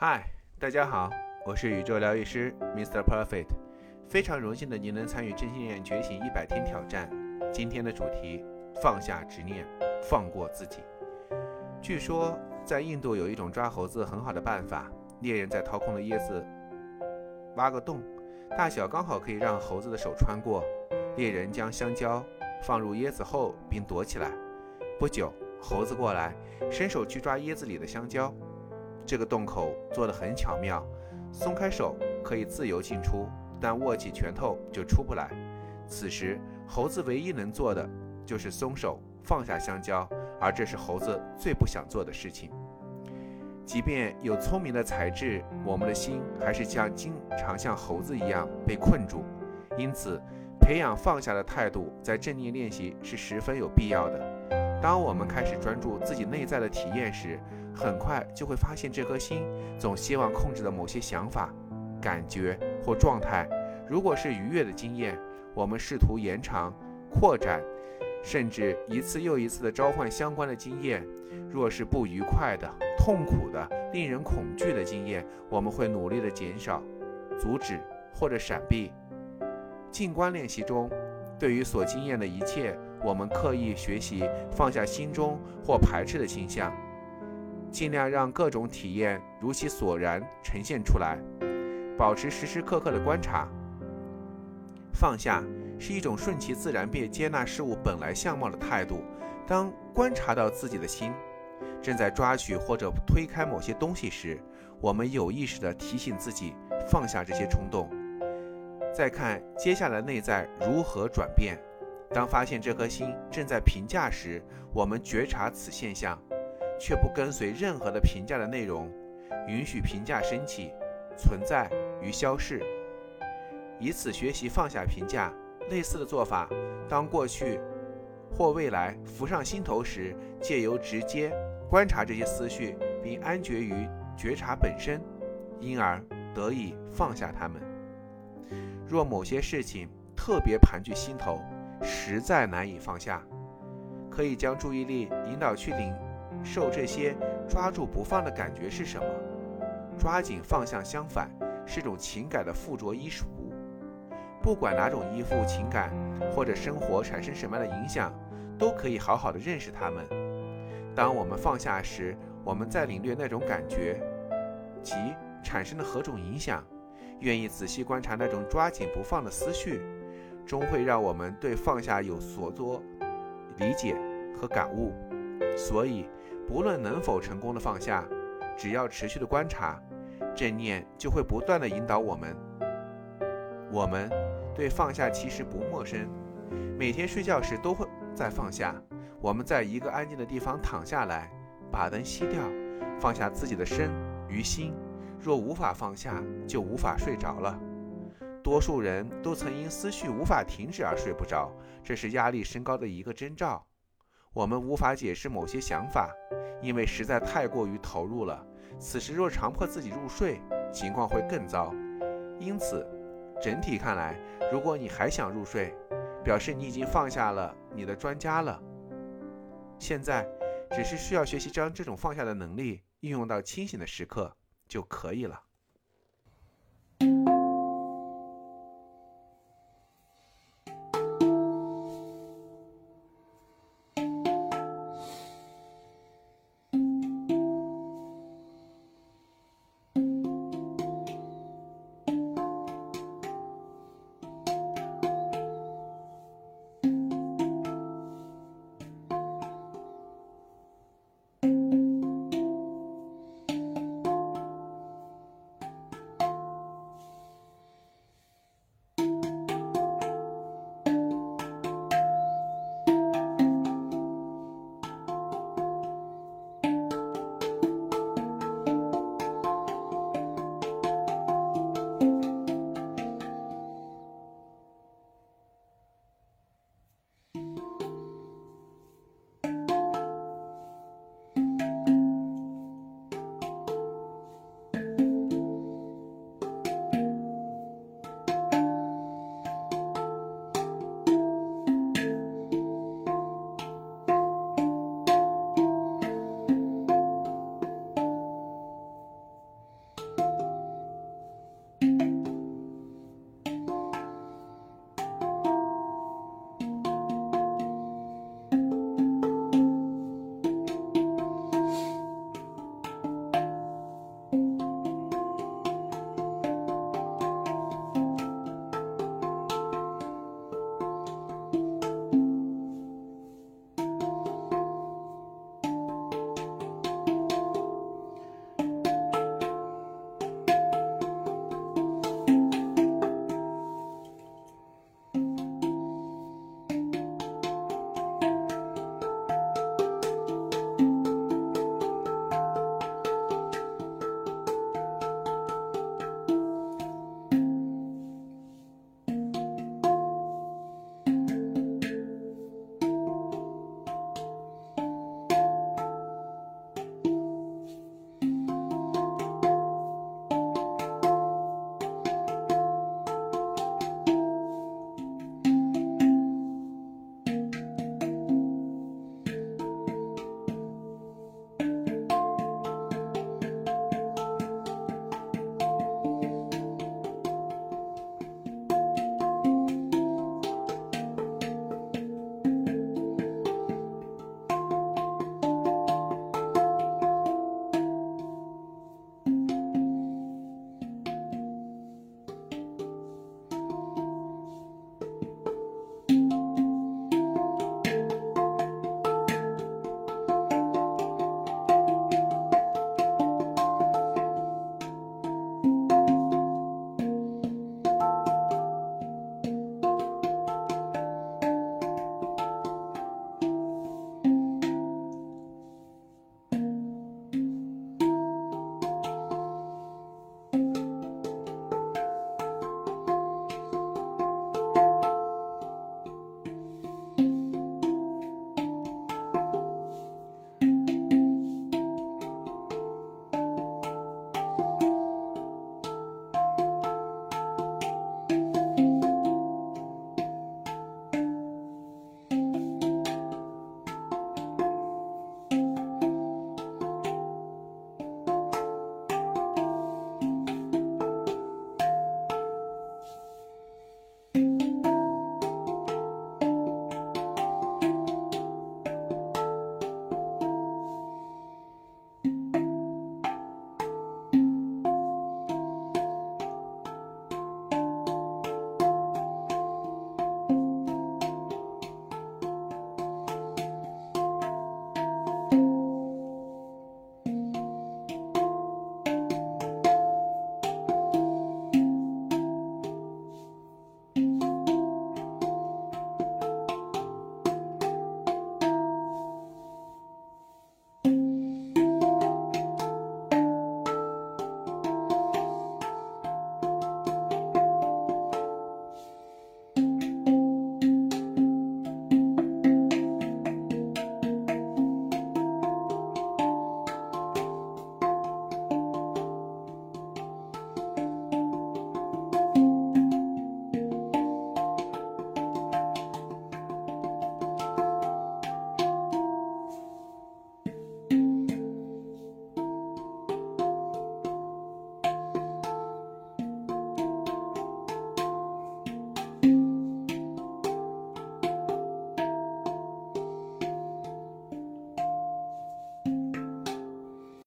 嗨，大家好，我是宇宙疗愈师 Mr. Perfect，非常荣幸的您能参与真心念觉醒一百天挑战。今天的主题：放下执念，放过自己。据说在印度有一种抓猴子很好的办法，猎人在掏空的椰子挖个洞，大小刚好可以让猴子的手穿过。猎人将香蕉放入椰子后并躲起来。不久，猴子过来，伸手去抓椰子里的香蕉。这个洞口做得很巧妙，松开手可以自由进出，但握起拳头就出不来。此时，猴子唯一能做的就是松手放下香蕉，而这是猴子最不想做的事情。即便有聪明的才智，我们的心还是像经常像猴子一样被困住。因此，培养放下的态度，在正念练习是十分有必要的。当我们开始专注自己内在的体验时，很快就会发现，这颗心总希望控制的某些想法、感觉或状态，如果是愉悦的经验，我们试图延长、扩展，甚至一次又一次地召唤相关的经验；若是不愉快的、痛苦的、令人恐惧的经验，我们会努力地减少、阻止或者闪避。静观练习中，对于所经验的一切，我们刻意学习放下心中或排斥的倾向。尽量让各种体验如其所然呈现出来，保持时时刻刻的观察。放下是一种顺其自然并接纳事物本来相貌的态度。当观察到自己的心正在抓取或者推开某些东西时，我们有意识地提醒自己放下这些冲动。再看接下来内在如何转变。当发现这颗心正在评价时，我们觉察此现象。却不跟随任何的评价的内容，允许评价升起、存在与消逝，以此学习放下评价。类似的做法，当过去或未来浮上心头时，借由直接观察这些思绪，并安觉于觉察本身，因而得以放下它们。若某些事情特别盘踞心头，实在难以放下，可以将注意力引导去领。受这些抓住不放的感觉是什么？抓紧放下，相反是种情感的附着依属。不管哪种依附情感或者生活产生什么样的影响，都可以好好的认识它们。当我们放下时，我们再领略那种感觉及产生的何种影响。愿意仔细观察那种抓紧不放的思绪，终会让我们对放下有所多理解和感悟。所以。不论能否成功的放下，只要持续的观察，正念就会不断的引导我们。我们对放下其实不陌生，每天睡觉时都会在放下。我们在一个安静的地方躺下来，把灯熄掉，放下自己的身与心。若无法放下，就无法睡着了。多数人都曾因思绪无法停止而睡不着，这是压力升高的一个征兆。我们无法解释某些想法，因为实在太过于投入了。此时若强迫自己入睡，情况会更糟。因此，整体看来，如果你还想入睡，表示你已经放下了你的专家了。现在，只是需要学习将这种放下的能力应用到清醒的时刻就可以了。